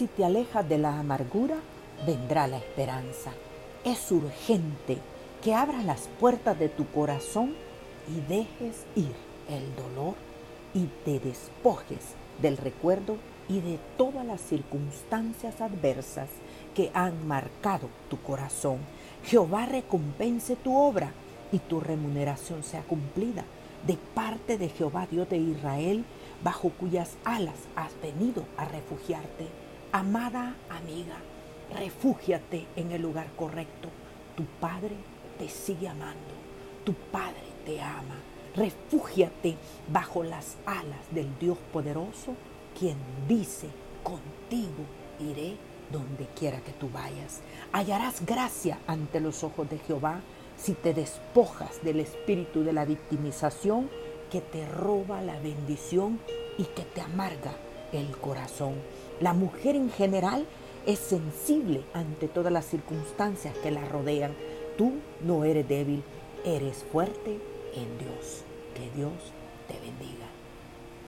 si te alejas de la amargura, vendrá la esperanza. Es urgente que abras las puertas de tu corazón y dejes ir el dolor y te despojes del recuerdo y de todas las circunstancias adversas que han marcado tu corazón. Jehová recompense tu obra y tu remuneración sea cumplida de parte de Jehová Dios de Israel, bajo cuyas alas has venido a refugiarte. Amada amiga, refúgiate en el lugar correcto. Tu Padre te sigue amando, tu Padre te ama. Refúgiate bajo las alas del Dios poderoso, quien dice, contigo iré donde quiera que tú vayas. Hallarás gracia ante los ojos de Jehová si te despojas del espíritu de la victimización que te roba la bendición y que te amarga el corazón. La mujer en general es sensible ante todas las circunstancias que la rodean. Tú no eres débil, eres fuerte en Dios. Que Dios te bendiga.